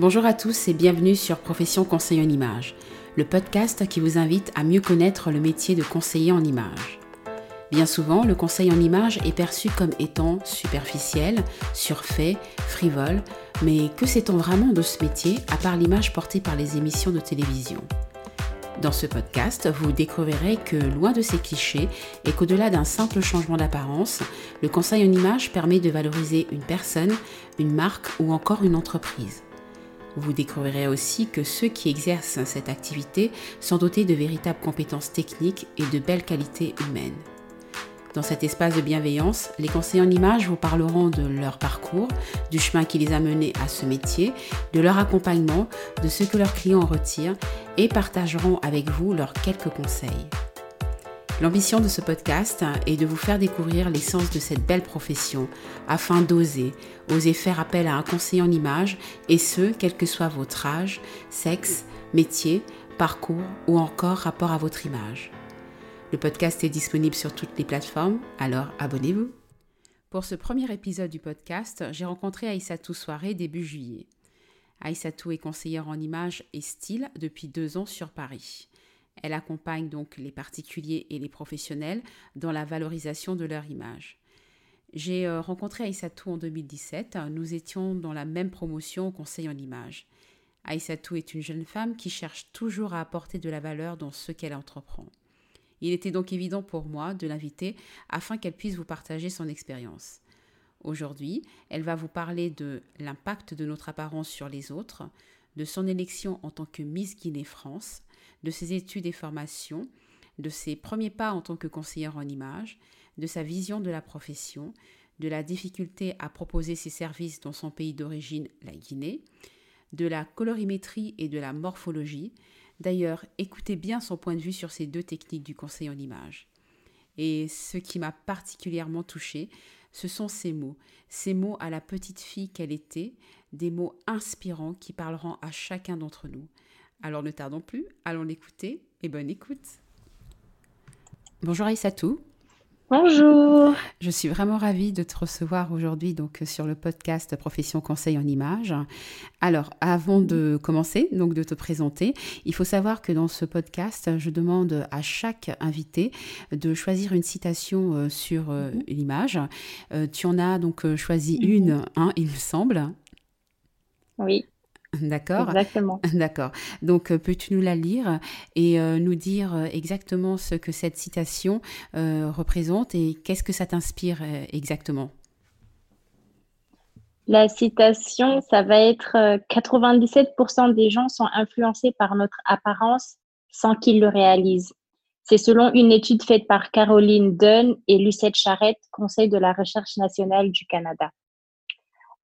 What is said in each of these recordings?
Bonjour à tous et bienvenue sur Profession Conseil en Image, le podcast qui vous invite à mieux connaître le métier de conseiller en image. Bien souvent, le conseil en image est perçu comme étant superficiel, surfait, frivole, mais que sait-on vraiment de ce métier à part l'image portée par les émissions de télévision? Dans ce podcast, vous découvrirez que loin de ces clichés et qu'au-delà d'un simple changement d'apparence, le conseil en image permet de valoriser une personne, une marque ou encore une entreprise. Vous découvrirez aussi que ceux qui exercent cette activité sont dotés de véritables compétences techniques et de belles qualités humaines. Dans cet espace de bienveillance, les conseillers en images vous parleront de leur parcours, du chemin qui les a menés à ce métier, de leur accompagnement, de ce que leurs clients en retirent et partageront avec vous leurs quelques conseils. L'ambition de ce podcast est de vous faire découvrir l'essence de cette belle profession afin d'oser, oser faire appel à un conseiller en images et ce, quel que soit votre âge, sexe, métier, parcours ou encore rapport à votre image. Le podcast est disponible sur toutes les plateformes, alors abonnez-vous. Pour ce premier épisode du podcast, j'ai rencontré Aïssatou Soirée début juillet. Aïssatou est conseillère en images et style depuis deux ans sur Paris. Elle accompagne donc les particuliers et les professionnels dans la valorisation de leur image. J'ai euh, rencontré Aïssatou en 2017. Nous étions dans la même promotion au conseil en images. Aïssatou est une jeune femme qui cherche toujours à apporter de la valeur dans ce qu'elle entreprend. Il était donc évident pour moi de l'inviter afin qu'elle puisse vous partager son expérience. Aujourd'hui, elle va vous parler de l'impact de notre apparence sur les autres, de son élection en tant que Miss Guinée France, de ses études et formations, de ses premiers pas en tant que conseillère en images, de sa vision de la profession, de la difficulté à proposer ses services dans son pays d'origine, la Guinée, de la colorimétrie et de la morphologie. D'ailleurs, écoutez bien son point de vue sur ces deux techniques du conseil en images. Et ce qui m'a particulièrement touchée, ce sont ces mots, ces mots à la petite fille qu'elle était, des mots inspirants qui parleront à chacun d'entre nous. Alors ne tardons plus, allons l'écouter et bonne écoute. Bonjour Aïssatou. Bonjour. Je suis vraiment ravie de te recevoir aujourd'hui donc sur le podcast Profession Conseil en Images. Alors, avant de commencer, donc de te présenter, il faut savoir que dans ce podcast, je demande à chaque invité de choisir une citation euh, sur euh, mhm. l'image. Euh, tu en as donc choisi mhm. une, hein, il me semble. Oui. D'accord. Exactement. D'accord. Donc, euh, peux-tu nous la lire et euh, nous dire euh, exactement ce que cette citation représente et qu'est-ce que ça t'inspire exactement? La citation, ça va être 97% des gens sont influencés par notre apparence sans qu'ils le réalisent. C'est selon une étude faite par Caroline Dunn et Lucette Charrette, Conseil de la recherche nationale du Canada.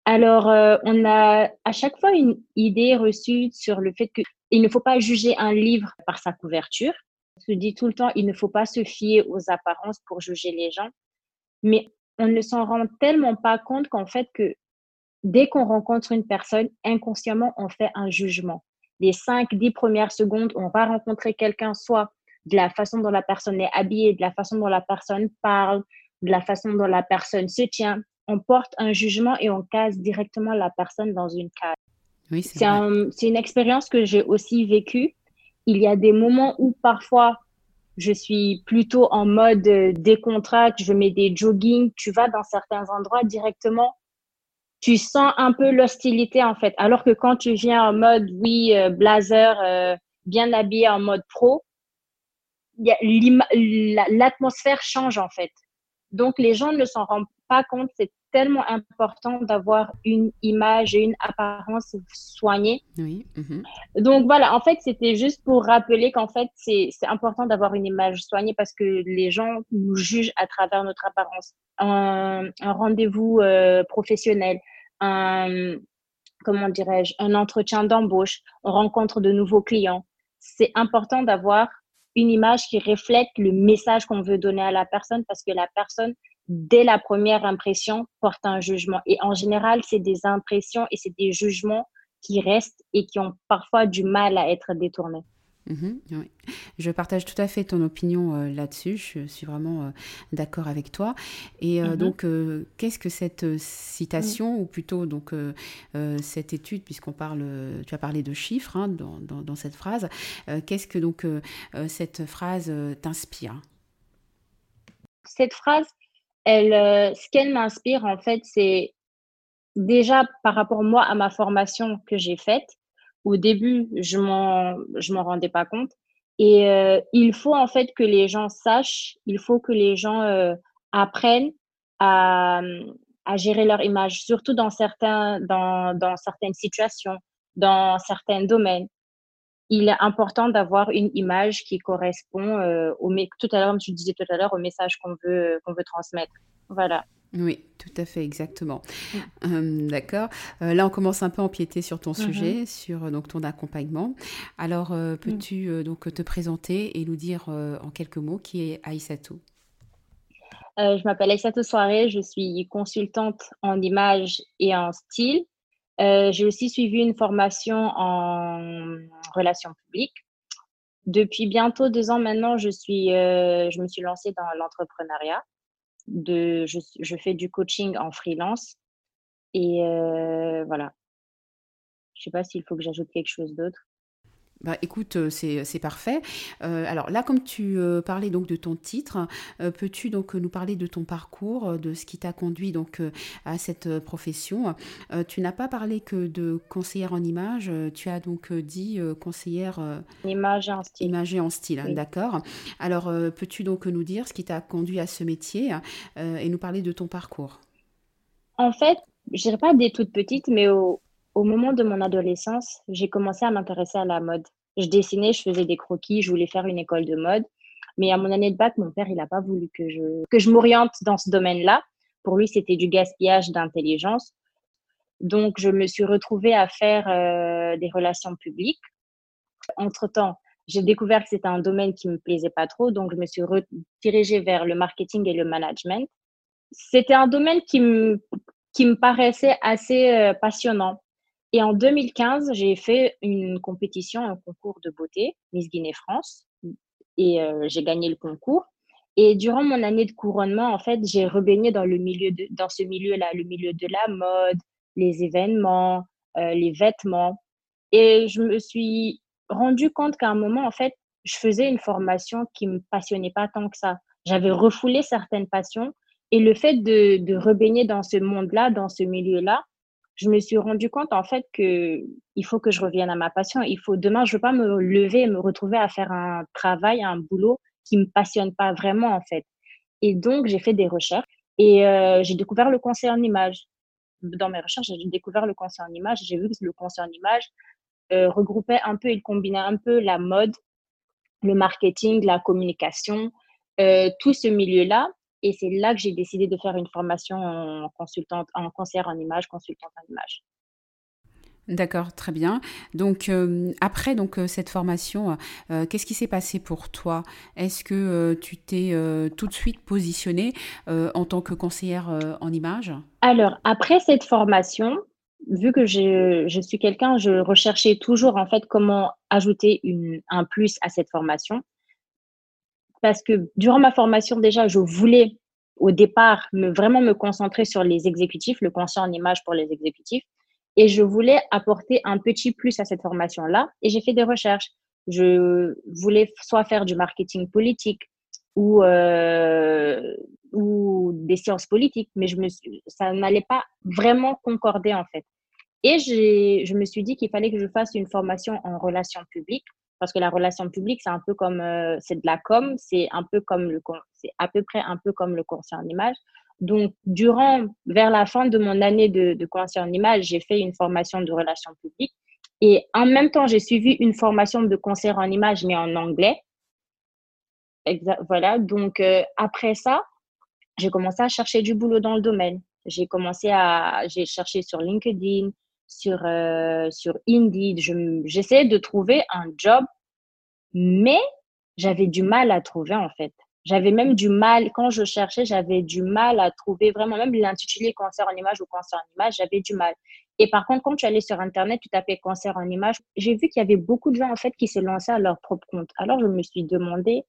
Alors, euh, on a à chaque fois une idée reçue sur le fait qu'il ne faut pas juger un livre par sa couverture. On se dit tout le temps, il ne faut pas se fier aux apparences pour juger les gens. Mais on ne s'en rend tellement pas compte qu'en fait, que dès qu'on rencontre une personne, inconsciemment, on fait un jugement. Les cinq, dix premières secondes, on va rencontrer quelqu'un, soit de la façon dont la personne est habillée, de la façon dont la personne parle, de la façon dont la personne se tient, on porte un jugement et on case directement la personne dans une case. Oui, c'est une expérience que j'ai aussi vécue. Il y a des moments où parfois je suis plutôt en mode décontracte, je mets des jogging, tu vas dans certains endroits directement, tu sens un peu l'hostilité en fait. Alors que quand tu viens en mode, oui, euh, blazer, euh, bien habillé en mode pro, l'atmosphère change en fait. Donc les gens ne s'en rendent pas compte, c'est tellement important d'avoir une image et une apparence soignée. Oui. Mhm. Donc voilà, en fait, c'était juste pour rappeler qu'en fait, c'est important d'avoir une image soignée parce que les gens nous jugent à travers notre apparence. Un, rendez-vous euh, professionnel, un, comment dirais-je, un entretien d'embauche, on rencontre de nouveaux clients. C'est important d'avoir une image qui reflète le message qu'on veut donner à la personne parce que la personne dès la première impression, porte un jugement. Et en général, c'est des impressions et c'est des jugements qui restent et qui ont parfois du mal à être détournés. Mhm, je partage tout à fait ton opinion euh, là-dessus. Je suis vraiment euh, d'accord avec toi. Et euh, mhm. donc, qu'est-ce que cette citation, ou plutôt donc cette étude, puisqu'on parle, tu as parlé de chiffres hein, dans, dans, cette phrase, qu'est-ce que donc cette phrase t'inspire? Cette phrase, elle, ce qu'elle m'inspire en fait, c'est déjà par rapport moi à ma formation que j'ai faite au début, je m'en, je m'en rendais pas compte. Et euh, il faut en fait que les gens sachent, il faut que les gens euh, apprennent à, à, gérer leur image, surtout dans certains, dans, dans certaines situations, dans certains domaines. Il est important d'avoir une image qui correspond euh, au, tout à l'heure, comme tu disais tout à l'heure, au message qu'on veut, qu'on veut transmettre. Voilà. Oui, tout à fait, exactement. Mm. Hum, d'accord. Euh, là, on commence un peu à empiéter sur ton mm-hmm. sujet, sur euh, donc ton accompagnement. Alors, euh, mm. peux-tu donc te présenter et nous dire en quelques mots qui est Aïssatou? Je m'appelle Aïssatou Soirée, je suis consultante en image et en style. J'ai aussi suivi une formation en relations publiques. Depuis bientôt deux ans maintenant, je, suis, je me suis lancée dans l'entrepreneuriat de, je, je, fais du coaching en freelance. Et euh, voilà. Je sais pas s'il faut que j'ajoute quelque chose d'autre. Bah, écoute, euh, c'est parfait. Euh, alors là, comme tu euh, parlais donc de ton titre, peux-tu donc nous parler de ton parcours, de ce qui t'a conduit donc à cette profession? Tu n'as pas parlé que de conseillère en image, tu as donc dit conseillère image en style. Image en style, hein, d'accord? Alors peux-tu donc nous dire ce qui t'a conduit à ce métier et nous parler de ton parcours? En fait, je dirais pas des toutes petites, mais au, au moment de mon adolescence, j'ai commencé à m'intéresser à la mode. Je dessinais, je faisais des croquis, je voulais faire une école de mode. Mais à mon année de bac, mon père, il n'a pas voulu que je, que je m'oriente dans ce domaine-là. Pour lui, c'était du gaspillage d'intelligence. Donc, je me suis retrouvée à faire euh, des relations publiques. Entre-temps, j'ai découvert que c'était un domaine qui me plaisait pas trop, donc je me suis redirigée vers le marketing et le management. C'était un domaine qui me, qui me paraissait assez euh, passionnant. Et en 2015, j'ai fait une compétition, un concours de beauté, Miss Guinée France, et euh, j'ai gagné le concours. Et durant mon année de couronnement, en fait, j'ai rebaigné dans le milieu dans ce milieu-là, le milieu de la mode, les événements, euh, les vêtements. Et je me suis rendu compte qu'à un moment, en fait, je faisais une formation qui me passionnait pas tant que ça. J'avais refoulé certaines passions et le fait de, de rebaigner dans ce monde-là, dans ce milieu-là, je me suis rendu compte en fait que il faut que je revienne à ma passion. Il faut demain, je veux pas me lever et me retrouver à faire un travail, un boulot qui me passionne pas vraiment en fait. Et donc j'ai fait des recherches et euh, j'ai découvert le conseil en image. Dans mes recherches, j'ai découvert le conseil en image. J'ai vu que le conseil en image euh, regroupait un peu, il combinait un peu la mode, le marketing, la communication, euh, tout ce milieu-là et c'est là que j'ai décidé de faire une formation en consultante, en concert en image, consultante en image. D'accord, très bien. Donc euh, après donc euh, cette formation, euh, qu'est-ce qui s'est passé pour toi? Est-ce que tu t'es tout de suite positionnée en tant que conseillère en image Alors après cette formation, vu que je, je suis quelqu'un, je recherchais toujours en fait comment ajouter une, un plus à cette formation parce que durant ma formation, déjà, je voulais au départ me, vraiment me concentrer sur les exécutifs, le conseil en image pour les exécutifs. Et je voulais apporter un petit plus à cette formation-là. Et j'ai fait des recherches. Je voulais soit faire du marketing politique ou, euh, ou des sciences politiques, mais ça n'allait pas vraiment concorder en fait. Et je me suis dit qu'il fallait que je fasse une formation en relations publiques parce que la relation publique, c'est un peu comme, euh, c'est de la com, c'est un peu comme le, c'est à peu près un peu comme le conseil en image. Donc, durant, vers la fin de mon année de, de conseil en image, j'ai fait une formation de relations publiques. Et en même temps, j'ai suivi une formation de conseil en image, mais en anglais. voilà. Donc, euh, après ça, j'ai commencé à chercher du boulot dans le domaine. J'ai commencé à, j'ai cherché sur LinkedIn, sur, euh, sur Indeed. J'essayais de trouver un job, mais j'avais du mal à trouver en fait. J'avais même du mal, quand je cherchais, j'avais du mal à trouver vraiment, même l'intitulé concert en image ou concert en image, j'avais du mal. Et par contre, quand tu allais sur Internet, tu tapais concert en image, j'ai vu qu'il y avait beaucoup de gens, en fait, qui se lançaient à leur propre compte. Alors, je me suis demandé,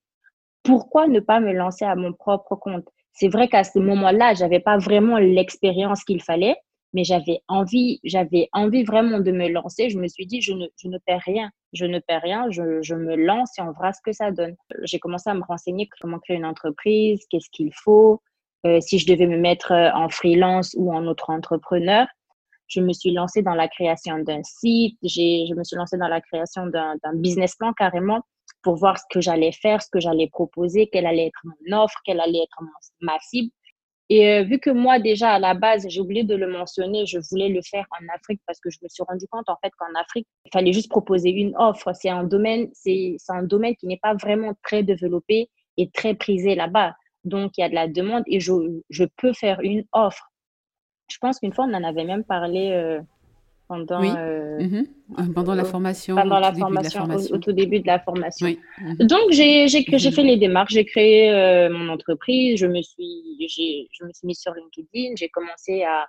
pourquoi ne pas me lancer à mon propre compte? C'est vrai qu'à ce moment-là, j'avais pas vraiment l'expérience qu'il fallait, mais j'avais envie, j'avais envie vraiment de me lancer. Je me suis dit, je ne, perds rien, je ne perds rien, je, me lance et on verra ce que ça donne. J'ai commencé à me renseigner comment créer une entreprise, qu'est-ce qu'il faut, euh, si je devais me mettre euh, en freelance ou en autre entrepreneur. Je me suis lancée dans la création d'un site, je me suis lancée dans la création d'un business plan carrément pour voir ce que j'allais faire, ce que j'allais proposer, quelle allait être mon offre, quelle allait être ma cible. Et euh, vu que moi, déjà, à la base, j'ai oublié de le mentionner, je voulais le faire en Afrique parce que je me suis rendu compte, en fait, qu'en Afrique, il fallait juste proposer une offre. C'est un domaine, c'est un domaine qui n'est pas vraiment très développé et très prisé là-bas. Donc, il y a de la demande et je, je peux faire une offre. Je pense qu'une fois, on en avait même parlé euh, pendant, euh, mhm. pendant la formation. Pendant la formation, au, tout début de la formation. Mhm. Donc, j'ai mhm. fait les démarches, j'ai créé euh, mon entreprise, je me, suis, je me suis mise sur LinkedIn, j'ai commencé à,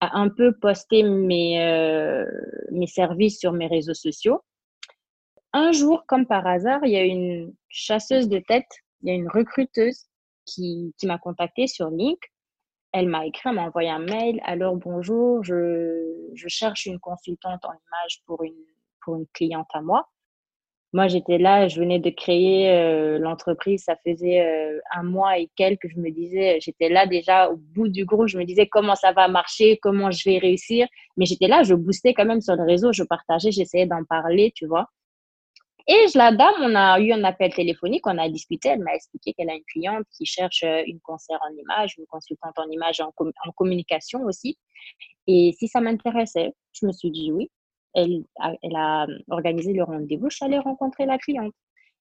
à, un peu poster mes, euh, mes services sur mes réseaux sociaux. Un jour, comme par hasard, il y a une chasseuse de tête, il y a une recruteuse qui, qui m'a contactée sur LinkedIn elle m'a écrit, elle m'a envoyé un mail. Alors, bonjour, je, je, cherche une consultante en image pour une, pour une cliente à moi. Moi, j'étais là, je venais de créer euh, l'entreprise, ça faisait euh, un mois et quelques. Je me disais, j'étais là déjà au bout du groupe, je me disais comment ça va marcher, comment je vais réussir. Mais j'étais là, je boostais quand même sur le réseau, je partageais, j'essayais d'en parler, tu vois. Et la dame, on a eu un appel téléphonique, on a discuté, elle m'a expliqué qu'elle a une cliente qui cherche euh, une conseillère en image, une consultante en image en, communication aussi. Et si ça m'intéressait, je me suis dit oui. Elle a, elle a organisé le rendez-vous, je suis allée rencontrer la cliente.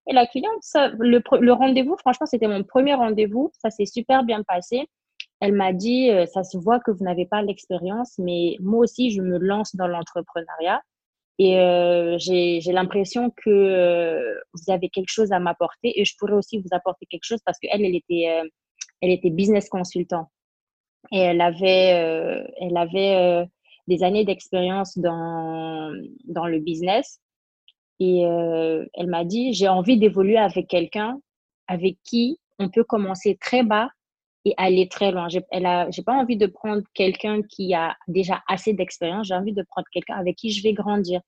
Et la cliente, le, le rendez-vous, franchement, c'était mon premier rendez-vous, ça s'est super bien passé. Elle m'a dit, euh, ça se voit que vous n'avez pas l'expérience, mais moi aussi, je me lance dans l'entrepreneuriat. Et euh, j'ai l'impression que euh, vous avez quelque chose à m'apporter et je pourrais aussi vous apporter quelque chose parce qu'elle, elle était, euh, elle était business consultant. Et elle avait, euh, elle avait des années d'expérience dans, dans le business. Et elle m'a dit, j'ai envie d'évoluer avec quelqu'un avec qui on peut commencer très bas et aller très loin. J'ai pas envie de prendre quelqu'un qui a déjà assez d'expérience. J'ai envie de prendre quelqu'un avec qui je vais grandir.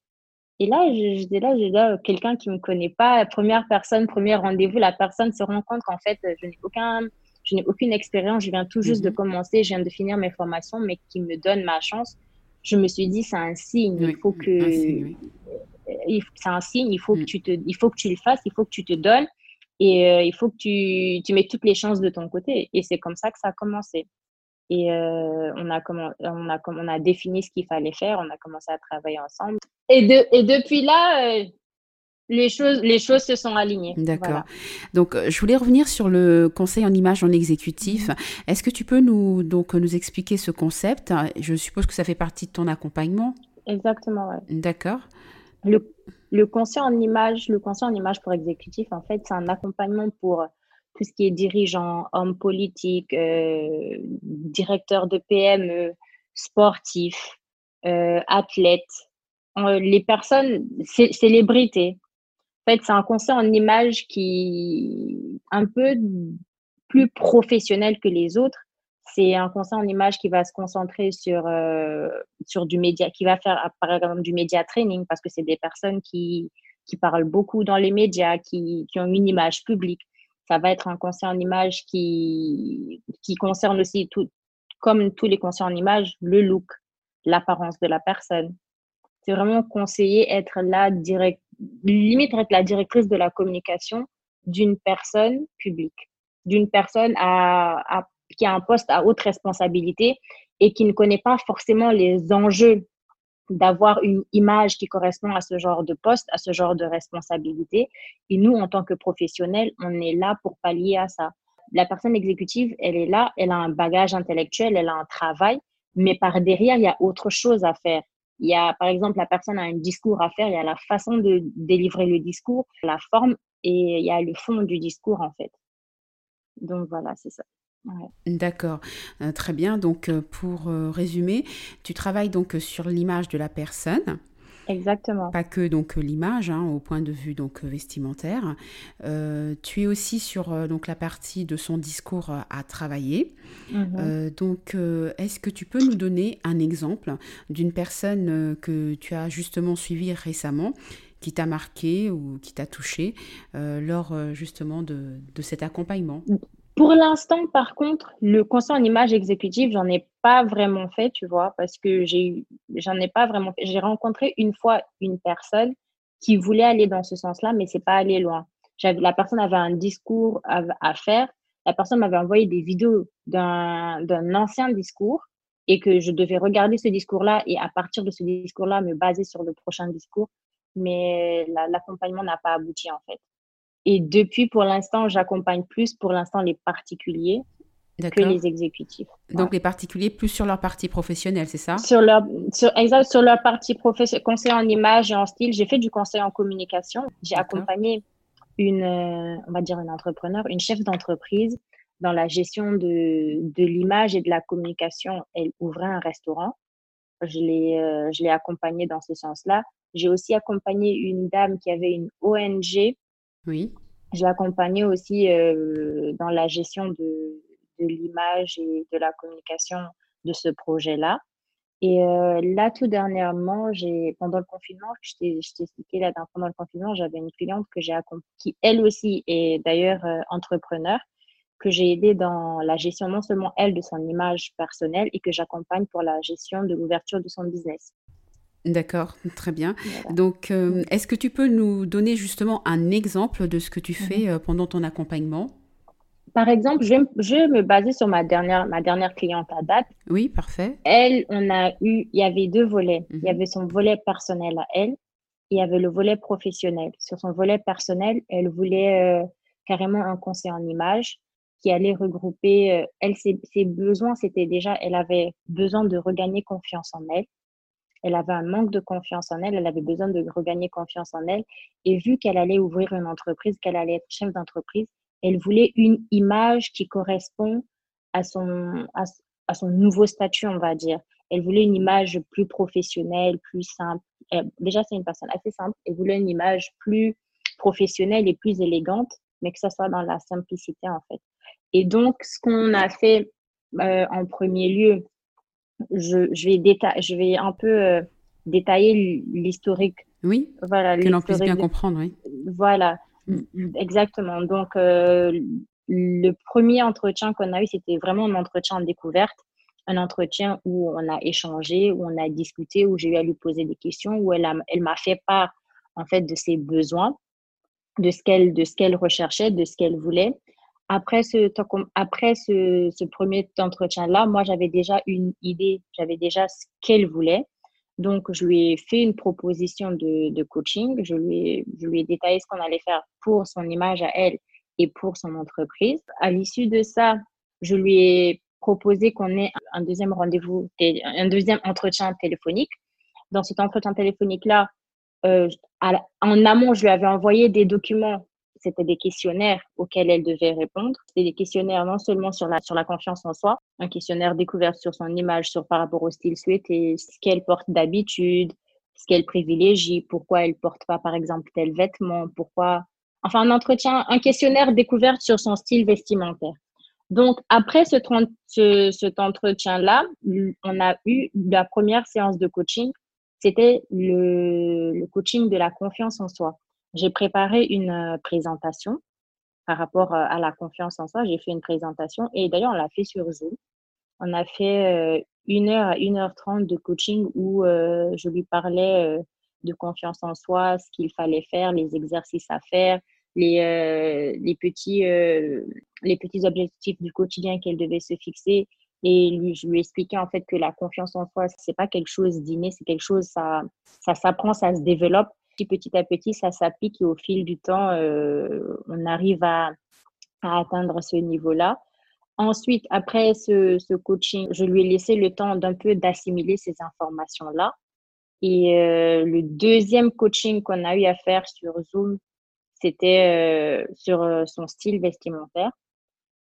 Et là, j'étais là, j'ai là, quelqu'un qui me connaît pas, première personne, premier rendez-vous, la personne se rend compte qu'en fait, je n'ai aucun, je n'ai aucune expérience, je viens tout juste de mhm. commencer, je viens de finir mes formations, mais qui me donne ma chance. Je me suis dit, c'est un signe, il faut que, c'est un signe, il faut que mm. tu te, il faut que tu le fasses, il faut que tu te donnes. Et euh, il faut que tu, tu mets toutes les chances de ton côté. Et c'est comme ça que ça a commencé. Et euh, on, a comment, on, a, on a défini ce qu'il fallait faire, on a commencé à travailler ensemble. Et, de, et depuis là, euh, les choses, les choses se sont alignées. D'accord. Donc, je voulais revenir sur le conseil en image en exécutif. Mm-hmm. Est-ce que tu peux nous, donc, nous expliquer ce concept? Je suppose que ça fait partie de ton accompagnement. Exactement, ouais. D'accord. Le, le conseil en image, le conseil en image pour exécutif, en fait, c'est un accompagnement pour tout ce qui est dirigeant, homme politique, euh, directeur de PME, sportif, euh, athlète, euh, les personnes, célébrités. En fait, c'est un conseil en image qui un peu plus professionnel que les autres c'est un conseil en image qui va se concentrer sur, euh, sur du média, qui va faire par exemple du média training parce que c'est des personnes qui, qui parlent beaucoup dans les médias, qui, qui, ont une image publique. Ça va être un conseil en image qui, qui concerne aussi, tout, comme tous les conseils en image, le look, l'apparence de la personne. C'est vraiment conseiller être la direct, limite être la directrice de la communication d'une personne publique, d'une personne à, à qui a un poste à haute responsabilité et qui ne connaît pas forcément les enjeux d'avoir une image qui correspond à ce genre de poste, à ce genre de responsabilité. Et nous, en tant que professionnels, on est là pour pallier à ça. La personne exécutive, elle est là, elle a un bagage intellectuel, elle a un travail, mais par derrière, il y a autre chose à faire. Il y a, par exemple, la personne a un discours à faire, il y a la façon de délivrer le discours, la forme, et il y a le fond du discours, en fait. Donc voilà, c'est ça. D'accord, très bien. Donc, pour résumer, tu travailles donc sur l'image de la personne. Exactement. Pas que donc l'image, hein, au point de vue donc vestimentaire. Euh, tu es aussi sur euh, donc la partie de son discours à travailler. Euh, donc, est-ce que tu peux nous donner un exemple d'une personne que tu as justement suivie récemment, qui t'a marqué ou qui t'a touché lors justement de, de cet accompagnement? Pour l'instant, par contre, le conseil en image exécutive, j'en ai pas vraiment fait, tu vois, parce que j'ai j'en ai pas vraiment fait. J'ai rencontré une fois une personne qui voulait aller dans ce sens-là, mais c'est pas aller loin. La personne avait un discours à, faire. La personne m'avait envoyé des vidéos d'un, d'un ancien discours et que je devais regarder ce discours-là et à partir de ce discours-là, me baser sur le prochain discours. Mais l'accompagnement n'a pas abouti, en fait. Et depuis, pour l'instant, j'accompagne plus pour l'instant les particuliers que les exécutifs. Donc les particuliers plus sur leur partie professionnelle, c'est ça? Sur leur, sur, exact, sur leur partie professionnelle, conseil en image et en style. J'ai fait du conseil en communication. J'ai accompagné une, euh, on va dire une entrepreneur, une chef d'entreprise dans la gestion de, de l'image et de la communication. Elle ouvrait un restaurant. Je l'ai, euh, je l'ai accompagnée dans ce sens-là. J'ai aussi accompagné une dame qui avait une ONG oui. J'ai accompagné aussi euh, dans la gestion de, l'image et de la communication de ce projet-là. Et euh, là, tout dernièrement, j'ai pendant le confinement, je t'ai expliqué là, pendant le confinement, j'avais une cliente que j'ai qui elle aussi est d'ailleurs euh, entrepreneur, que j'ai aidé dans la gestion non seulement elle de son image personnelle et que j'accompagne pour la gestion de l'ouverture de son business. D'accord, très bien. Donc, euh, est-ce que tu peux nous donner justement un exemple de ce que tu mhm. fais euh, pendant ton accompagnement? Par exemple, je vais, me baser sur ma dernière, ma dernière cliente à date. Oui, parfait. Elle, on a eu, il y avait deux volets. Il y mhm. avait son volet personnel à elle, et il y avait le volet professionnel. Sur son volet personnel, elle voulait euh, carrément un conseil en image qui allait regrouper, elle, ses besoins, c'était déjà, elle avait besoin de regagner confiance en elle elle avait un manque de confiance en elle, elle avait besoin de regagner confiance en elle. Et vu qu'elle allait ouvrir une entreprise, qu'elle allait être chef d'entreprise, elle voulait une image qui correspond à son, à, son nouveau statut, on va dire. Elle voulait une image plus professionnelle, plus simple. déjà, c'est une personne assez simple. Elle voulait une image plus professionnelle et plus élégante, mais que ça soit dans la simplicité, en fait. Et donc, ce qu'on a fait euh, en premier lieu, je, je, vais, je vais un peu euh, détailler l'historique. Oui, voilà, que l'on puisse bien comprendre, oui. Voilà, mm. exactement. Donc, euh, le premier entretien qu'on a eu, c'était vraiment un entretien en découverte, un entretien où on a échangé, où on a discuté, où j'ai eu à lui poser des questions, où elle m'a elle fait part, en fait, de ses besoins, de ce qu'elle de ce qu'elle recherchait, de ce qu'elle voulait après ce, après ce, ce premier entretien-là, moi, j'avais déjà une idée, j'avais déjà ce qu'elle voulait. Donc, je lui ai fait une proposition de, de coaching. Je lui, ai, je lui ai détaillé ce qu'on allait faire pour son image à elle et pour son entreprise. À l'issue de ça, je lui ai proposé qu'on ait un deuxième rendez-vous, un deuxième entretien téléphonique. Dans cet entretien téléphonique-là, euh, en amont, je lui avais envoyé des documents c'était des questionnaires auxquels elle devait répondre. C'était des questionnaires non seulement sur la, sur la confiance en soi, un questionnaire découvert sur son image, sur par rapport au style souhaité, ce qu'elle porte d'habitude, ce qu'elle privilégie, pourquoi elle porte pas, par exemple, tel vêtement, pourquoi. Enfin, un entretien, un questionnaire découvert sur son style vestimentaire. Donc, après ce, ce, cet entretien-là, on a eu la première séance de coaching. C'était le, le coaching de la confiance en soi. J'ai préparé une présentation par rapport à la confiance en soi. J'ai fait une présentation et d'ailleurs, on l'a fait sur Zoom. On a fait une heure à une heure trente de coaching où je lui parlais de confiance en soi, ce qu'il fallait faire, les exercices à faire, les, les, petits, les petits objectifs du quotidien qu'elle devait se fixer. Et je lui expliquais en fait que la confiance en soi, c'est pas quelque chose d'inné, c'est quelque chose, ça, ça s'apprend, ça se développe petit à petit, ça s'applique et au fil du temps, euh, on arrive à, atteindre ce niveau-là. Ensuite, après ce, coaching, je lui ai laissé le temps d'un peu d'assimiler ces informations-là. Et euh, le deuxième coaching qu'on a eu à faire sur Zoom, c'était euh, sur son style vestimentaire.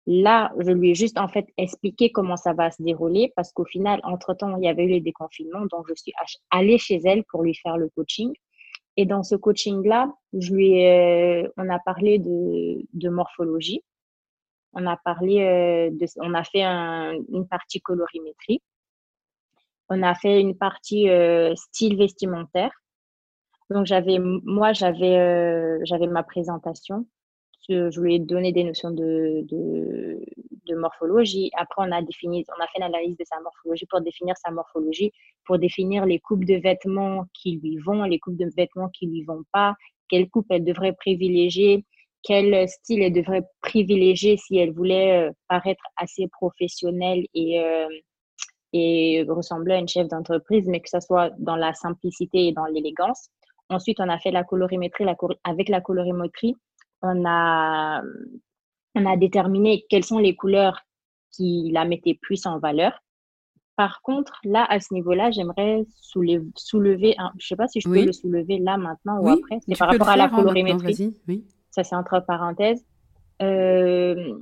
Là, je lui ai juste en fait expliqué comment ça va se dérouler parce qu'au final, entre-temps, il y avait eu les déconfinements. Donc, je suis allée chez elle pour lui faire le coaching. Et dans ce coaching-là, je lui on a parlé de, de, morphologie. On a parlé euh, de, on a fait une partie colorimétrie. On a fait une partie euh, style vestimentaire. Donc j'avais, moi j'avais, euh, j'avais ma présentation je lui ai donné des notions de, de, morphologie. Après, on a défini, on a fait l'analyse de sa morphologie pour définir sa morphologie, pour définir les coupes de vêtements qui lui vont, les coupes de vêtements qui lui vont pas, quelle coupe elle devrait privilégier, quel style elle devrait privilégier si elle voulait euh, paraître assez professionnelle et, euh, et ressembler à une chef d'entreprise, mais que ce soit dans la simplicité et dans l'élégance. Ensuite, on a fait la colorimétrie. Avec la colorimétrie, on a, on a déterminé quelles sont les couleurs qui la mettaient plus en valeur. Par contre, là, à ce niveau-là, j'aimerais soulever, soulever un, je ne sais pas si je peux le soulever là maintenant ou après. C'est par rapport à la hein, colorimétrie. Ça, c'est entre parenthèses. Euh,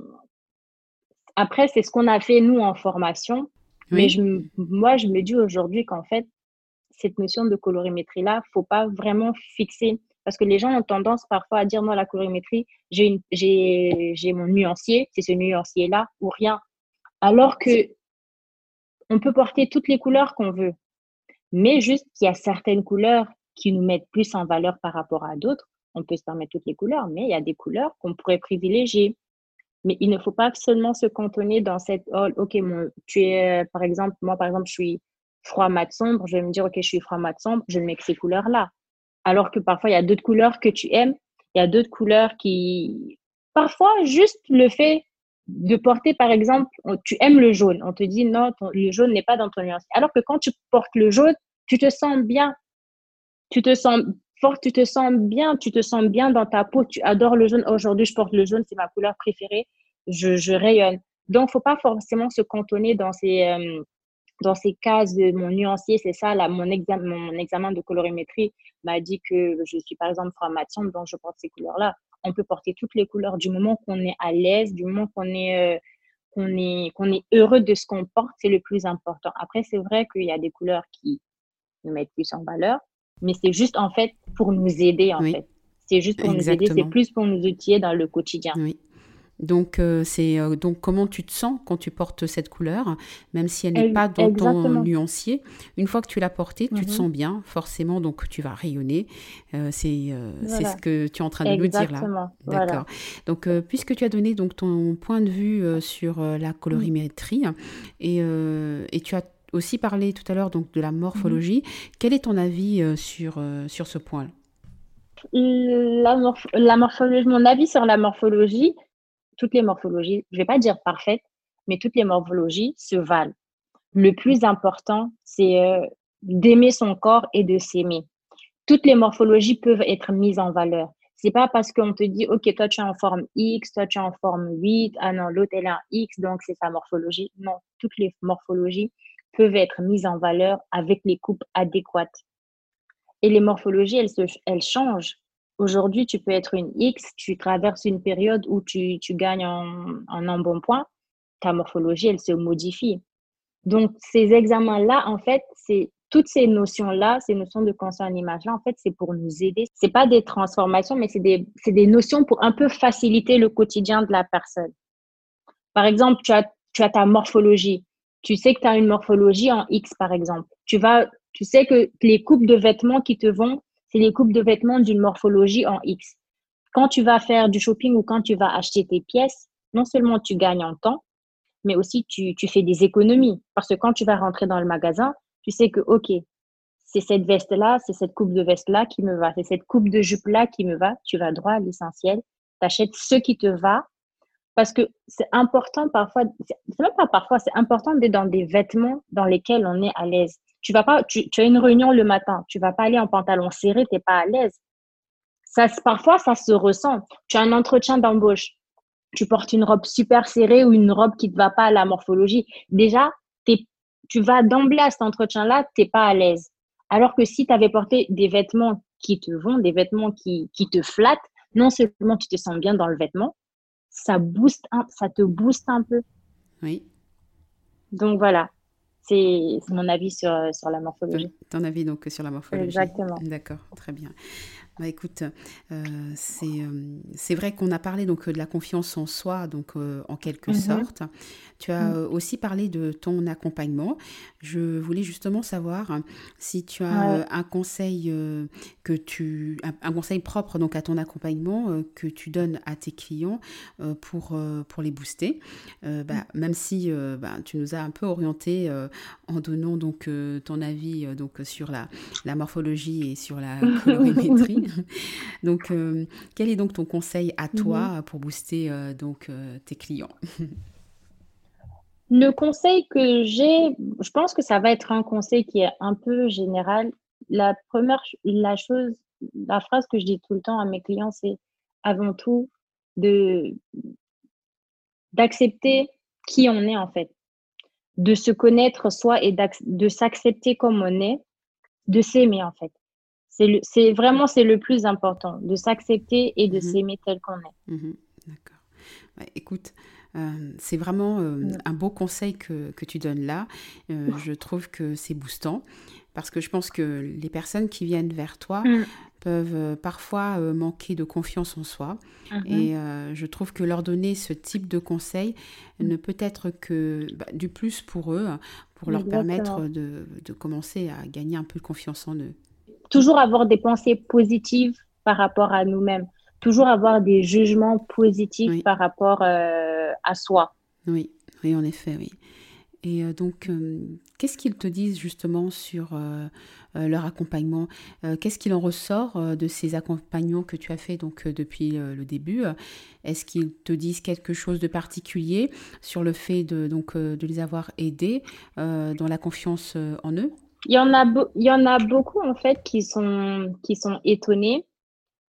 après, c'est ce qu'on a fait, nous, en formation. Mais je, moi, je me dis aujourd'hui qu'en fait, cette notion de colorimétrie-là, faut pas vraiment fixer parce que les gens ont tendance parfois à dire, moi, la colorimétrie, j'ai mon nuancier, c'est ce nuancier-là ou rien. Alors que on peut porter toutes les couleurs qu'on veut. Mais juste qu'il y a certaines couleurs qui nous mettent plus en valeur par rapport à d'autres. On peut se permettre toutes les couleurs, mais il y a des couleurs qu'on pourrait privilégier. Mais il ne faut pas seulement se cantonner dans cette, oh, ok, tu es, par exemple, moi, par exemple, je suis froid mat sombre, je vais me dire, ok, je suis froid mat sombre, je ne mets que ces couleurs-là alors que parfois il y a d'autres couleurs que tu aimes, il y a d'autres couleurs qui... Parfois, juste le fait de porter, par exemple, tu aimes le jaune, on te dit non, le jaune n'est pas dans ton nuance. Alors que quand tu portes le jaune, tu te sens bien, tu te sens fort, tu te sens bien, tu te sens bien dans ta peau, tu adores le jaune. Aujourd'hui, je porte le jaune, c'est ma couleur préférée, je, rayonne. Donc, faut pas forcément se cantonner dans ces, euh, dans ces cases de mon nuancier, c'est ça, là, mon, examen, mon examen de colorimétrie m'a dit que je suis par exemple formation, donc je porte ces couleurs-là. On peut porter toutes les couleurs du moment qu'on est à l'aise, du moment qu'on est, euh, qu'on est, qu'on est heureux de ce qu'on porte, c'est le plus important. Après, c'est vrai qu'il y a des couleurs qui nous mettent plus en valeur, mais c'est juste en fait pour nous aider en fait. C'est juste pour nous aider, c'est plus pour nous outiller dans le quotidien. Oui. Donc, euh, c'est euh, donc comment tu te sens quand tu portes cette couleur, même si elle n'est pas dans ton nuancier. Une fois que tu l'as portée, tu te mhm. sens bien, forcément, donc tu vas rayonner. Euh, c'est ce que tu es en train de nous dire là. D'accord. Donc, puisque tu as donné donc ton point de vue sur la colorimétrie et, et, tu as aussi parlé tout à l'heure donc de la morphologie, mhm. quel est ton avis sur, sur ce point la, la morphologie, mon avis sur la morphologie, toutes les morphologies, je ne vais pas dire parfaites, mais toutes les morphologies se valent. Le plus important, c'est euh, d'aimer son corps et de s'aimer. Toutes les morphologies peuvent être mises en valeur. C'est pas parce qu'on te dit, OK, toi tu es en forme X, toi tu es en forme 8, ah non, l'autre elle est X, donc c'est sa morphologie. Non, toutes les morphologies peuvent être mises en valeur avec les coupes adéquates. Et les morphologies, elles changent. Aujourd'hui, tu peux être une X, tu traverses une période où tu, tu gagnes en, en embonpoint, ta morphologie, elle se modifie. Donc, ces examens-là, en fait, c'est toutes ces notions-là, ces notions de conscience en image-là, en fait, c'est pour nous aider. C'est pas des transformations, mais c'est des, des notions pour un peu faciliter le quotidien de la personne. Par exemple, tu as, tu as ta morphologie. Tu sais que tu as une morphologie en X, par exemple. Tu vas, tu sais que les coupes de vêtements qui te vont, c'est les coupes de vêtements d'une morphologie en X. Quand tu vas faire du shopping ou quand tu vas acheter tes pièces, non seulement tu gagnes en temps, mais aussi tu, fais des économies. Parce que quand tu vas rentrer dans le magasin, tu sais que, OK, c'est cette veste-là, c'est cette coupe de veste-là qui me va, c'est cette coupe de jupe-là qui me va. Tu vas droit à l'essentiel, tu achètes ce qui te va. Parce que c'est important parfois, c'est même pas parfois, c'est important d'être dans des vêtements dans lesquels on est à l'aise. Tu vas pas, tu, as une réunion le matin, tu vas pas aller en pantalon serré, tu n'es pas à l'aise. Ça, parfois, ça se ressent. Tu as un entretien d'embauche, tu portes une robe super serrée ou une robe qui ne te va pas à la morphologie. Déjà, tu vas d'emblée à cet entretien-là, tu n'es pas à l'aise. Alors que si tu avais porté des vêtements qui te vont, des vêtements qui, qui te flattent, non seulement tu te sens bien dans le vêtement, ça booste, ça te booste un peu. Oui. Donc voilà, c'est mon avis sur, sur la morphologie. Ton avis donc sur la morphologie. Exactement. D'accord, très bien. Bah, écoute, euh, euh, c'est vrai qu'on a parlé donc de la confiance en soi, donc euh, en quelque mhm. sorte. Tu as mhm. aussi parlé de ton accompagnement. Je voulais justement savoir hein, si tu as un conseil que tu, un, conseil propre donc à ton accompagnement que tu donnes à tes clients pour pour les booster. Bah, mm. même si bah, tu nous as un peu orienté en donnant donc ton avis donc sur la, la morphologie et sur la colorimétrie. donc, euh, quel est donc ton conseil à toi mhm. pour booster euh, donc euh, tes clients? Le conseil que j'ai, je pense que ça va être un conseil qui est un peu général. La première, la chose, la phrase que je dis tout le temps à mes clients, c'est avant tout de d'accepter qui on est en fait, de se connaître soi et de s'accepter comme on est, de s'aimer en fait. C'est vraiment c'est le plus important, de s'accepter et de mhm. s'aimer tel qu'on est. Mhm. D'accord. écoute, euh, c'est vraiment euh, un beau conseil que, que tu donnes là. Euh, je trouve que c'est boostant parce que je pense que les personnes qui viennent vers toi mm. peuvent parfois manquer de confiance en soi. Mm-hmm. Et je trouve que leur donner ce type de conseil mm. ne peut être que bah, du plus pour eux, pour leur permettre de, de commencer à gagner un peu de confiance en eux toujours avoir des pensées positives par rapport à nous-mêmes, toujours avoir des jugements positifs par rapport euh, à soi. Oui, oui, en effet, oui. Et euh, donc, euh, qu'est-ce qu'ils te disent justement sur leur accompagnement? Qu'est-ce qu'il en ressort de ces accompagnements que tu as fait donc depuis le début? Est-ce qu'ils te disent quelque chose de particulier sur le fait de, donc, de les avoir aidés dans la confiance en eux? Il y en a, y en a beaucoup, en fait, qui sont, qui sont étonnés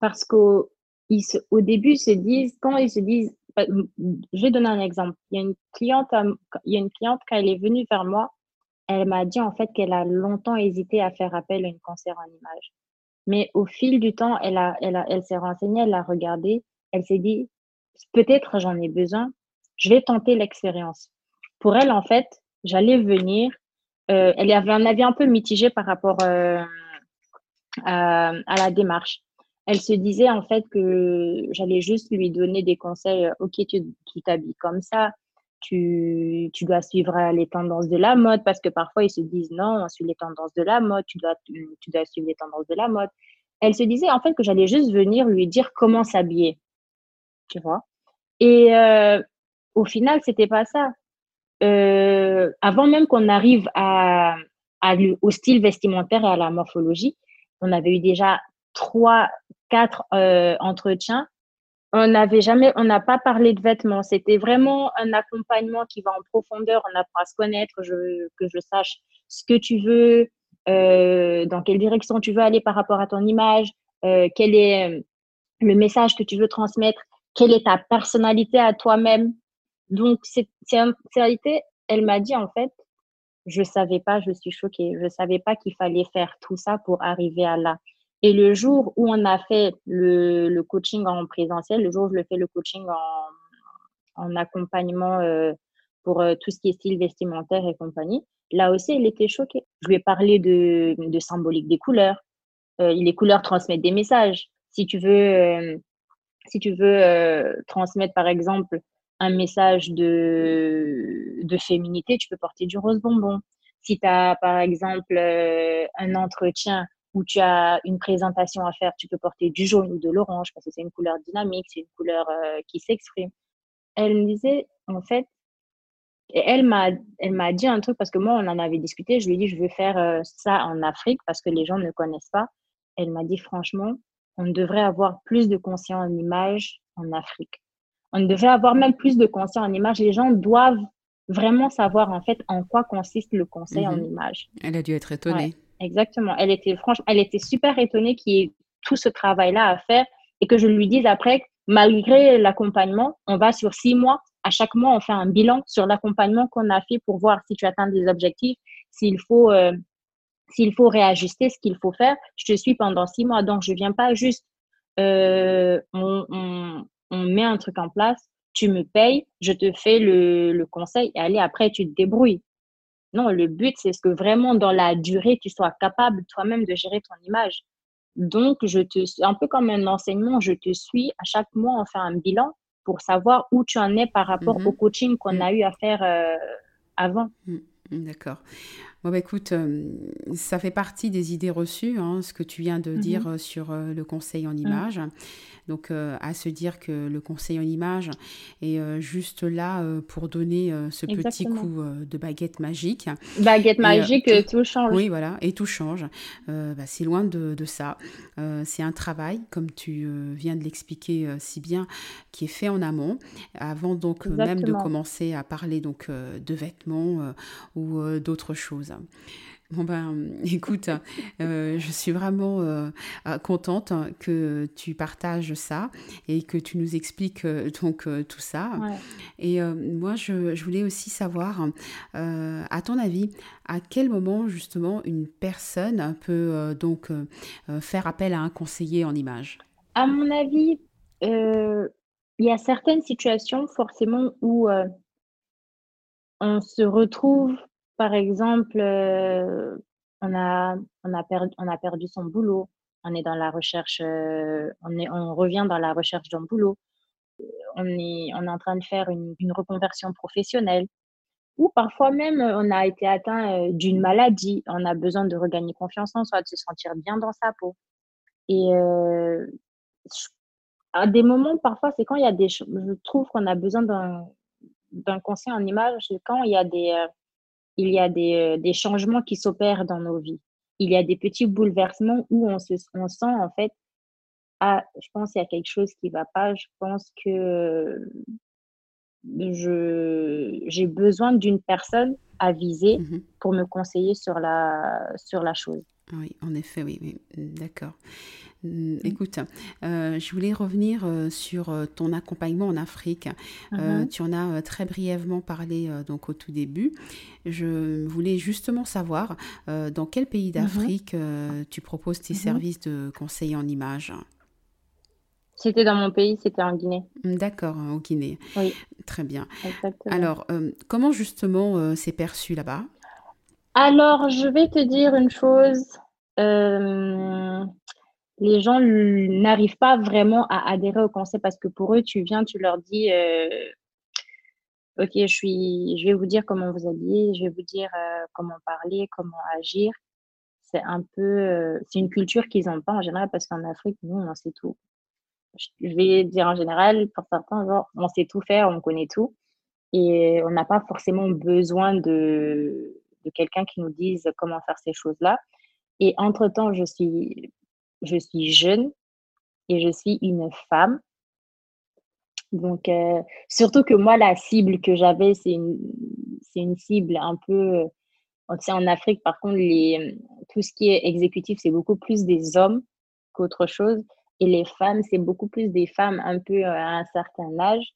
parce qu'au au début, ils se disent, quand ils se disent, bah, je vais donner un exemple. Il y a une cliente, il y a une cliente, quand elle est venue vers moi, elle m'a dit, en fait, qu'elle a longtemps hésité à faire appel à une cancer en image. Mais au fil du temps, elle, a, elle, a, elle s'est renseignée, elle a regardé, elle s'est dit, peut-être j'en ai besoin, je vais tenter l'expérience. Pour elle, en fait, j'allais venir, euh, elle avait un avis un peu mitigé par rapport euh, à, la démarche. Elle se disait en fait que j'allais juste lui donner des conseils. Ok, tu t'habilles comme ça, tu, tu, dois suivre les tendances de la mode parce que parfois ils se disent non, on suit les tendances de la mode, tu dois, tu dois suivre les tendances de la mode. Elle se disait en fait que j'allais juste venir lui dire comment s'habiller, tu vois. Et euh, au final, c'était pas ça. Euh, avant même qu'on arrive au style vestimentaire et à la morphologie, on avait eu déjà trois, quatre euh, entretiens. On n'avait jamais, on n'a pas parlé de vêtements. C'était vraiment un accompagnement qui va en profondeur. On apprend à se connaître, je, que je sache ce que tu veux, euh, dans quelle direction tu veux aller par rapport à ton image, quel est le message que tu veux transmettre, quelle est ta personnalité à toi-même, donc, c'est en réalité, elle m'a dit en fait, je savais pas, je suis choquée, je savais pas qu'il fallait faire tout ça pour arriver à là. Et le jour où on a fait le, le coaching en présentiel, le jour où je le fais le coaching en, en accompagnement euh, pour euh, tout ce qui est style vestimentaire et compagnie, là aussi, elle était choquée. Je lui ai parlé de, de symbolique des couleurs. Euh, les couleurs transmettent des messages. Si tu veux, euh, si tu veux euh, transmettre, par exemple, un message de, de féminité, tu peux porter du rose bonbon. Si tu as, par exemple, euh, un entretien où tu as une présentation à faire, tu peux porter du jaune ou de l'orange parce que c'est une couleur dynamique, c'est une couleur euh, qui s'exprime. Elle me disait, en fait, et elle m'a, elle m'a dit un truc parce que moi, on en avait discuté. Je lui ai dit, je veux faire euh, ça en Afrique parce que les gens ne connaissent pas. Elle m'a dit, franchement, on devrait avoir plus de conscience en image en Afrique on devait avoir même plus de conseils en image. Les gens doivent vraiment savoir en fait en quoi consiste le conseil en mhm. image. Elle a dû être étonnée. exactement. Elle était franchement, elle était super étonnée qu'il y ait tout ce travail-là à faire et que je lui dise après, malgré l'accompagnement, on va sur six mois. À chaque mois, on fait un bilan sur l'accompagnement qu'on a fait pour voir si tu atteins des objectifs, s'il faut, euh, s'il faut réajuster, ce qu'il faut faire. Je te suis pendant six mois, donc je viens pas juste. Euh, on, on met un truc en place, tu me payes, je te fais le, le conseil et allez, après, tu te débrouilles. Non, le but, c'est ce que vraiment dans la durée, tu sois capable toi-même de gérer ton image. Donc, je te, un peu comme un enseignement, je te suis. À chaque mois, on fait un bilan pour savoir où tu en es par rapport Mhm. au coaching qu'on Mm. a eu à faire euh, avant. Mm. D'accord. Bon, bah, écoute, euh, ça fait partie des idées reçues, hein, ce que tu viens de dire Mhm. euh, sur euh, le conseil en Mm. image. Donc, euh, à se dire que le conseil en image est juste là pour donner ce petit coup de baguette magique. Baguette Et magique, tout, tout change. oui, voilà, et tout change. Bah, c'est loin de, de ça. C'est un travail, comme tu viens de l'expliquer si bien, qui est fait en amont, avant donc même de commencer à parler donc de vêtements ou d'autres choses. Bon ben, écoute, euh, je suis vraiment euh, contente que tu partages ça et que tu nous expliques euh, donc tout ça. Ouais. Et moi, je, je voulais aussi savoir, à ton avis, à quel moment justement une personne peut donc faire appel à un conseiller en image? À mon avis, il y a certaines situations forcément où on se retrouve, par exemple, euh, on a, on a perdu, on a perdu son boulot, on est dans la recherche, euh, on est, on revient dans la recherche d'un boulot, on est, on est en train de faire une, reconversion professionnelle, ou parfois même euh, on a été atteint euh, d'une maladie, on a besoin de regagner confiance en soi, de se sentir bien dans sa peau. Et euh, à des moments, parfois, c'est quand il y a des, ch- je trouve qu'on a besoin d'un conseil en image, c'est quand il y a des, euh, il y a des, euh, des changements qui s'opèrent dans nos vies. Il y a des petits bouleversements où on se, on sent en fait, ah, je pense qu'il y a quelque chose qui va pas, je pense que euh, je, j'ai besoin d'une personne avisée Mhm. pour me conseiller sur la, sur la chose. Oui, en effet, oui, oui, d'accord. Mm, Mm. Écoute, euh, je voulais revenir euh, sur euh, ton accompagnement en Afrique. Mhm, tu en as très brièvement parlé donc au tout début. Je voulais justement savoir dans quel pays mhm, d'Afrique tu proposes tes services de conseil en images? C'était dans mon pays, c'était en Guinée. D'accord, au Guinée. Oui, Très bien. exactement. Alors, euh, comment justement euh, c'est perçu là-bas? Alors, je vais te dire une chose. euh, les gens n'arrivent pas vraiment à adhérer au concept parce que pour eux, tu viens, tu leur dis, euh, OK, je suis, je vais vous dire comment vous habiller, je vais vous dire euh, comment parler, comment agir. C'est un peu, euh, c'est une culture qu'ils n'ont pas en général parce qu'en Afrique, nous, on sait tout. Je vais dire en général, pour certains, genre, on sait tout faire, on connaît tout et on n'a pas forcément besoin de, de quelqu'un qui nous dise comment faire ces choses-là. Et entre-temps, je suis, je suis jeune et je suis une femme. Donc, euh, surtout que moi, la cible que j'avais, c'est une, cible un peu. en Afrique, par contre, tout ce qui est exécutif, c'est beaucoup plus des hommes qu'autre chose. Et les femmes, c'est beaucoup plus des femmes un peu euh, à un certain âge.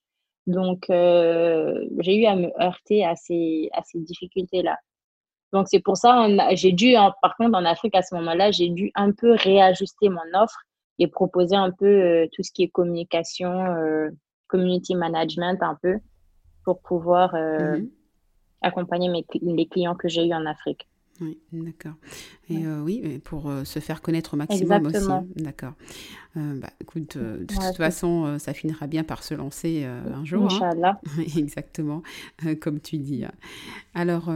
Donc, euh, j'ai eu à me heurter à ces difficultés-là. Donc, c'est pour ça, j'ai dû, par contre, en Afrique, à ce moment-là, j'ai dû un peu réajuster mon offre et proposer un peu euh, tout ce qui est communication, euh, community management, un peu, pour pouvoir euh, Mhm. accompagner mes, les clients que j'ai eu en Afrique. Oui, d'accord. Et oui, pour se faire connaître au maximum aussi. Exactement. D'accord. Euh, bah, écoute, euh, de Ouais, toute façon, euh, ça finira bien par se lancer euh, un jour, hein. Exactement, comme tu dis. Alors,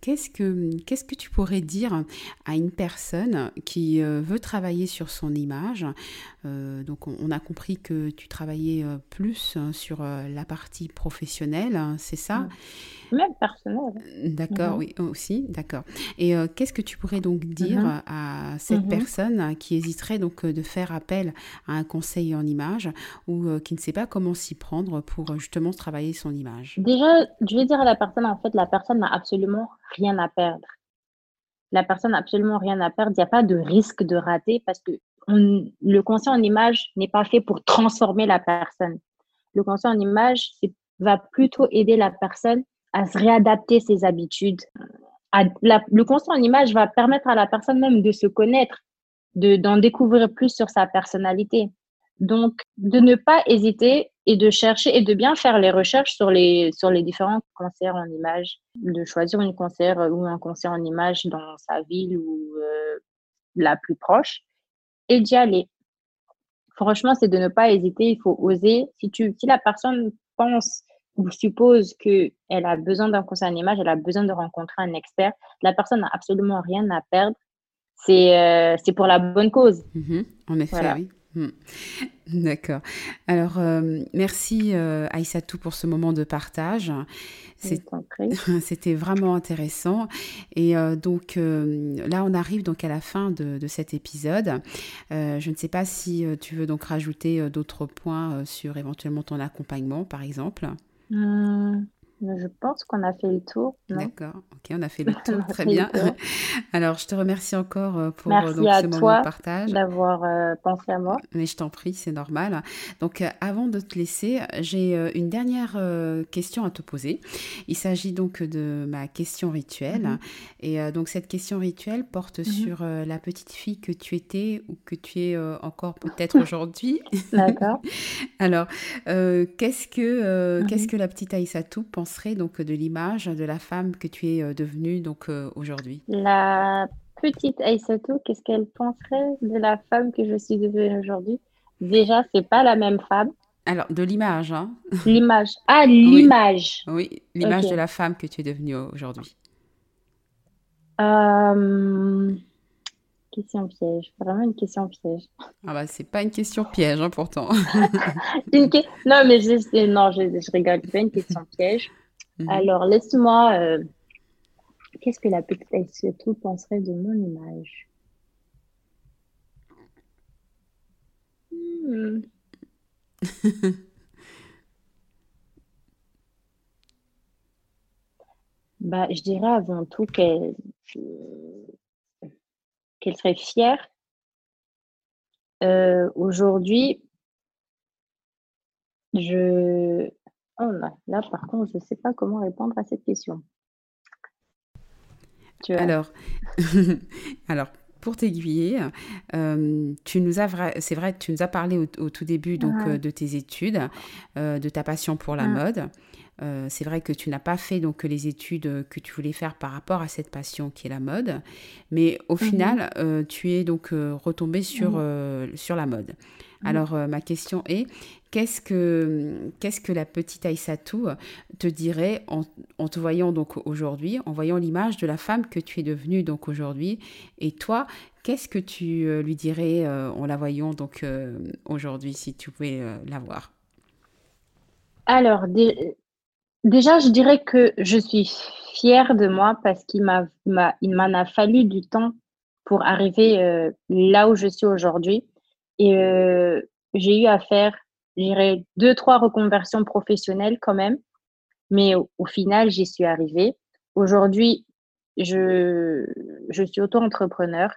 qu'est-ce que, qu'est-ce que tu pourrais dire à une personne qui veut travailler sur son image? Donc, on, on a compris que tu travaillais plus hein, sur la partie professionnelle, hein, c'est ça? Mm. Même personnel. D'accord, Mhm. oui, aussi, d'accord. Et qu'est-ce que tu pourrais donc dire à cette personne qui hésiterait donc de faire appel à un conseiller en image ou euh, qui ne sait pas comment s'y prendre pour euh, justement travailler son image? Déjà, je vais dire à la personne, en fait, la personne n'a absolument rien à perdre. La personne n'a absolument rien à perdre. Il n'y a pas de risque de rater parce que le conseil en image n'est pas fait pour transformer la personne. Le conseil en image va plutôt aider la personne à se réadapter ses habitudes. Le conseil en image va permettre à la personne même de se connaître, de, d'en découvrir plus sur sa personnalité. Donc, de ne pas hésiter et de chercher et de bien faire les recherches sur les, sur les différents concerts en images, de choisir une concert ou un concert en images dans sa ville ou euh, la plus proche et d'y aller. Franchement, c'est de ne pas hésiter, il faut oser. Si, tu, si la personne pense ou suppose qu'elle a besoin d'un concert en images, elle a besoin de rencontrer un expert, la personne n'a absolument rien à perdre. C'est euh, pour la bonne cause. Mm-hmm. en effet, oui. Hmm. D'accord. Alors, euh, merci euh, Aïssatou pour ce moment de partage. C'était vraiment intéressant. Et euh, donc là, on arrive donc à la fin de, cet épisode. je ne sais pas si tu veux donc rajouter d'autres points sur éventuellement ton accompagnement, par exemple. Je pense qu'on a fait le tour. D'accord, ok, on a fait le tour, très bien. Alors, je te remercie encore euh, pour euh, donc, ce moment de partage. d'avoir euh, pensé à moi. Mais je t'en prie, c'est normal. Donc, avant de te laisser, j'ai une dernière question à te poser. Il s'agit donc de ma question rituelle. Mhm. Et donc, cette question rituelle porte mhm. sur la petite fille que tu étais ou que tu es encore peut-être aujourd'hui. D'accord. Alors, qu'est-ce que, qu'est-ce mhm. que la petite Aïssatou pense donc de l'image de la femme que tu es euh, devenue donc euh, aujourd'hui? La petite Aïssatou, qu'est-ce qu'elle penserait de la femme que je suis devenue aujourd'hui? Déjà, c'est pas la même femme. Alors, de l'image, hein? L'image. Ah, l'image. Oui, l'image de la femme que tu es devenue aujourd'hui. Euh... Question piège, vraiment une question piège. Ah bah c'est pas une question piège hein, pourtant. Non mais je, non, je, je rigole, c'est pas une question piège. Mhm. Alors, laisse-moi. Euh, qu'est-ce que la petite tout penserait de mon image? Hmm. bah, Je dirais avant tout qu'elle qu'elle serait fière. Euh, aujourd'hui, je, Oh là, là, par contre, je ne sais pas comment répondre à cette question. alors, alors, pour t'aiguiller, euh, tu nous as, c'est vrai tu nous as parlé au, tout début donc euh, de tes études, de ta passion pour la mode. C'est vrai que tu n'as pas fait donc les études que tu voulais faire par rapport à cette passion qui est la mode, mais au mhm. final, tu es donc retombée sur, mhm. sur la mode. Alors, ma question est, Qu'est-ce que, qu'est-ce que la petite Aïssatou te dirait en, te voyant donc aujourd'hui, en voyant l'image de la femme que tu es devenue donc aujourd'hui? Et toi, qu'est-ce que tu euh, lui dirais euh, en la voyant donc euh, aujourd'hui, si tu pouvais la voir? Alors, déjà, je dirais que je suis fière de moi parce qu'il m'a, il m'en a fallu du temps pour arriver là où je suis aujourd'hui. Et j'ai eu à faire j'irai deux, trois reconversions professionnelles quand même. Mais au, final, j'y suis arrivée. Aujourd'hui, je, je suis auto-entrepreneur.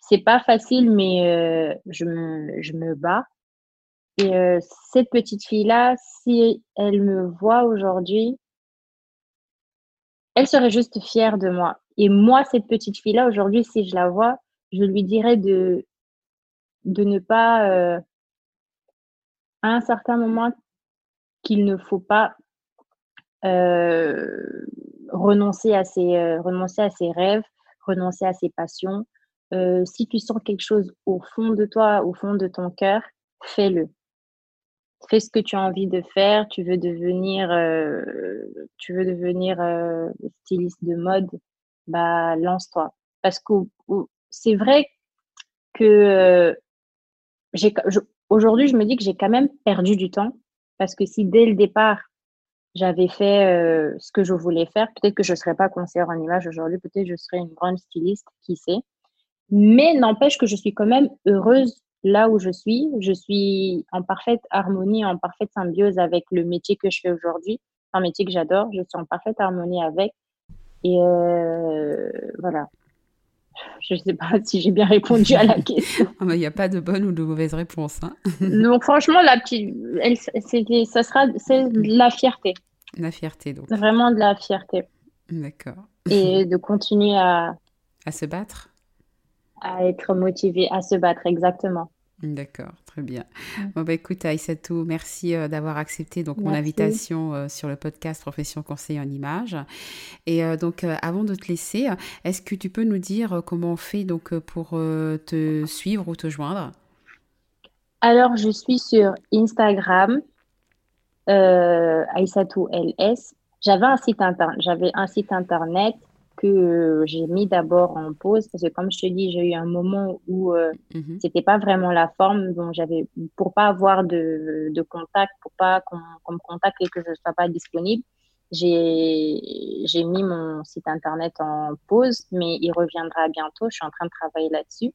C'est pas facile, mais euh, je, me, je me bats. Et euh, cette petite fille-là, si elle me voit aujourd'hui, elle serait juste fière de moi. Et moi, cette petite fille-là, aujourd'hui, si je la vois, je lui dirais de, de ne pas euh, à un certain moment qu'il ne faut pas euh, renoncer, à ses, renoncer à ses rêves, renoncer à ses passions. Si tu sens quelque chose au fond de toi, au fond de ton cœur, fais-le. Fais ce que tu as envie de faire. Tu veux devenir, tu veux devenir styliste de mode, bah lance-toi. Parce que c'est vrai que j'ai, Aujourd'hui, je me dis que j'ai quand même perdu du temps parce que si dès le départ, j'avais fait euh, ce que je voulais faire, peut-être que je ne serais pas conseillère en image aujourd'hui, peut-être je serais une grande styliste, qui sait. Mais n'empêche que je suis quand même heureuse là où je suis. Je suis en parfaite harmonie, en parfaite symbiose avec le métier que je fais aujourd'hui, un métier que j'adore. Je suis en parfaite harmonie avec. Et euh, voilà. Je ne sais pas si j'ai bien répondu à la question. Il n'y a pas de bonne ou de mauvaise réponse. Hein. donc franchement, la petite, elle, ça sera, c'est la fierté. La fierté, donc. Vraiment de la fierté. D'accord. Et de continuer à... À se battre? À être motivé, à se battre, exactement. D'accord, très bien. Bon, bah, écoute, Aïssatou, merci euh, d'avoir accepté donc, mon invitation euh, sur le podcast Profession Conseil en Images. Et euh, donc, avant de te laisser, est-ce que tu peux nous dire comment on fait donc, pour te suivre ou te joindre? Alors, je suis sur Instagram, Aïssatou LS. J'avais un site j'avais un site internet que j'ai mis d'abord en pause parce que comme je te dis, j'ai eu un moment où euh, mhm. c'était pas vraiment la forme dont j'avais pour pas avoir de, de contact, pour pas qu'on me contacte et que je sois pas disponible. J'ai j'ai mis mon site internet en pause, mais il reviendra bientôt. Je suis en train de travailler là-dessus.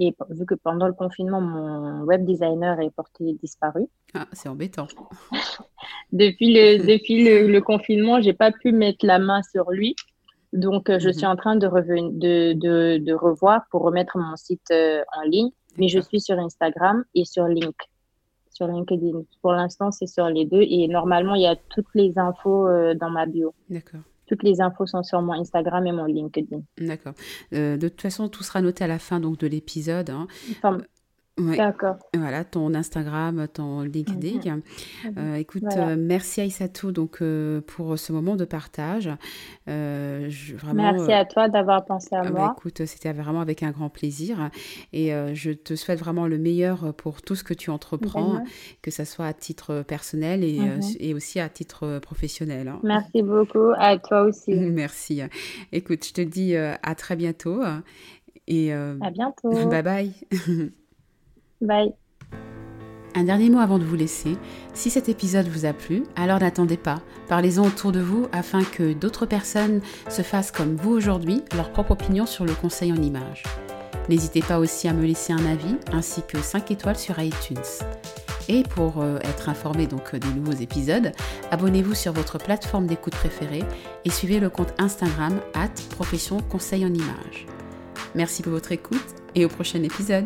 Et vu que pendant le confinement, mon web designer est porté disparu. Ah, c'est embêtant. depuis le, depuis le, le confinement, j'ai pas pu mettre la main sur lui. Donc, euh, je suis mhm. en train de, de, de, de, revoir pour remettre mon site euh, en ligne. Mais je suis sur Instagram et sur Link, sur LinkedIn. Pour l'instant, c'est sur les deux. Et normalement, il y a toutes les infos euh, dans ma bio. D'accord. Toutes les infos sont sur mon Instagram et mon LinkedIn. D'accord. de toute façon, tout sera noté à la fin donc, de l'épisode. Hein. D'accord. Voilà, ton Instagram, ton LinkedIn. Mhm. Euh, écoute, euh, merci Aïssatou donc, euh, pour ce moment de partage. vraiment, merci à toi d'avoir pensé à bah, moi. écoute, c'était vraiment avec un grand plaisir. Et je te souhaite vraiment le meilleur pour tout ce que tu entreprends, que ce soit à titre personnel et, mhm. et aussi à titre professionnel. Hein. Merci beaucoup, à toi aussi. merci. Écoute, je te dis à très bientôt. Et, à bientôt. Bye bye. Bye. Un dernier mot avant de vous laisser. Si cet épisode vous a plu, alors n'attendez pas. Parlez-en autour de vous afin que d'autres personnes se fassent comme vous aujourd'hui leur propre opinion sur le conseil en images. N'hésitez pas aussi à me laisser un avis ainsi que 5 étoiles sur iTunes. Et pour euh, être informé donc des nouveaux épisodes, abonnez-vous sur votre plateforme d'écoute préférée et suivez le compte Instagram at profession conseil en images. Merci pour votre écoute et au prochain épisode.